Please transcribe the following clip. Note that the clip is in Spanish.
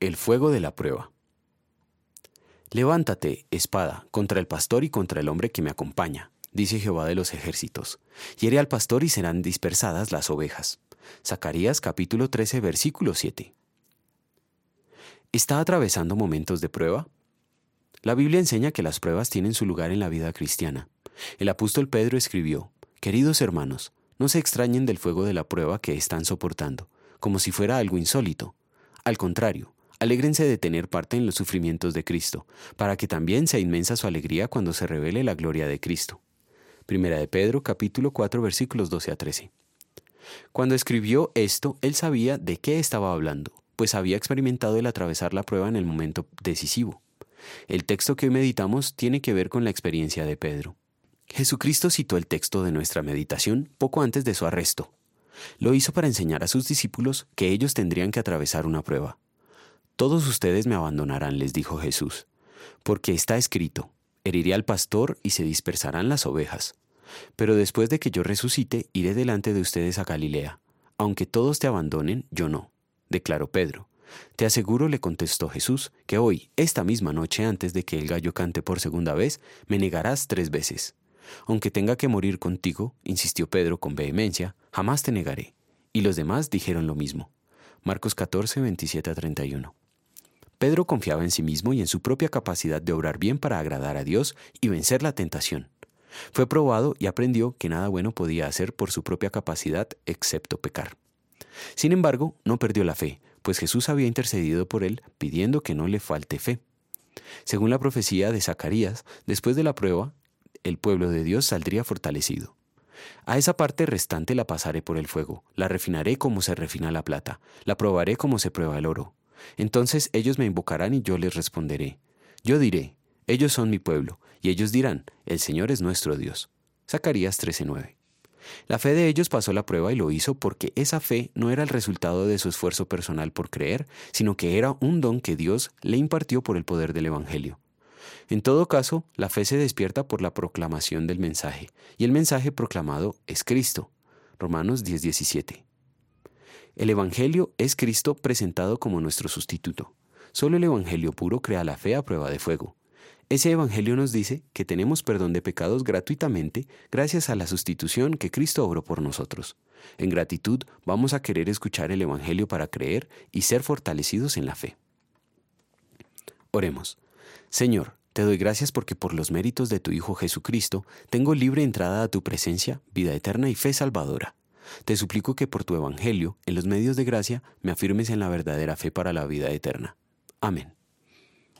El fuego de la prueba. Levántate, espada, contra el pastor y contra el hombre que me acompaña, dice Jehová de los ejércitos. Hiere al pastor y serán dispersadas las ovejas. Zacarías capítulo 13 versículo 7. ¿Está atravesando momentos de prueba? La Biblia enseña que las pruebas tienen su lugar en la vida cristiana. El apóstol Pedro escribió, Queridos hermanos, no se extrañen del fuego de la prueba que están soportando, como si fuera algo insólito. Al contrario, alégrense de tener parte en los sufrimientos de Cristo, para que también sea inmensa su alegría cuando se revele la gloria de Cristo. Primera de Pedro capítulo 4 versículos 12 a 13. Cuando escribió esto, él sabía de qué estaba hablando, pues había experimentado el atravesar la prueba en el momento decisivo. El texto que hoy meditamos tiene que ver con la experiencia de Pedro. Jesucristo citó el texto de nuestra meditación poco antes de su arresto. Lo hizo para enseñar a sus discípulos que ellos tendrían que atravesar una prueba. Todos ustedes me abandonarán, les dijo Jesús, porque está escrito, heriré al pastor y se dispersarán las ovejas. Pero después de que yo resucite, iré delante de ustedes a Galilea. Aunque todos te abandonen, yo no, declaró Pedro. Te aseguro, le contestó Jesús, que hoy, esta misma noche antes de que el gallo cante por segunda vez, me negarás tres veces. Aunque tenga que morir contigo, insistió Pedro con vehemencia, jamás te negaré. Y los demás dijeron lo mismo. Marcos 14, 27 a 31. Pedro confiaba en sí mismo y en su propia capacidad de obrar bien para agradar a Dios y vencer la tentación. Fue probado y aprendió que nada bueno podía hacer por su propia capacidad excepto pecar. Sin embargo, no perdió la fe, pues Jesús había intercedido por él pidiendo que no le falte fe. Según la profecía de Zacarías, después de la prueba, el pueblo de Dios saldría fortalecido. A esa parte restante la pasaré por el fuego, la refinaré como se refina la plata, la probaré como se prueba el oro. Entonces ellos me invocarán y yo les responderé. Yo diré, ellos son mi pueblo, y ellos dirán, el Señor es nuestro Dios. Zacarías 13:9. La fe de ellos pasó la prueba y lo hizo porque esa fe no era el resultado de su esfuerzo personal por creer, sino que era un don que Dios le impartió por el poder del Evangelio. En todo caso, la fe se despierta por la proclamación del mensaje, y el mensaje proclamado es Cristo. Romanos 10:17. El Evangelio es Cristo presentado como nuestro sustituto. Solo el Evangelio puro crea la fe a prueba de fuego. Ese Evangelio nos dice que tenemos perdón de pecados gratuitamente gracias a la sustitución que Cristo obró por nosotros. En gratitud vamos a querer escuchar el Evangelio para creer y ser fortalecidos en la fe. Oremos. Señor, te doy gracias porque por los méritos de tu Hijo Jesucristo tengo libre entrada a tu presencia, vida eterna y fe salvadora. Te suplico que por tu Evangelio, en los medios de gracia, me afirmes en la verdadera fe para la vida eterna. Amén.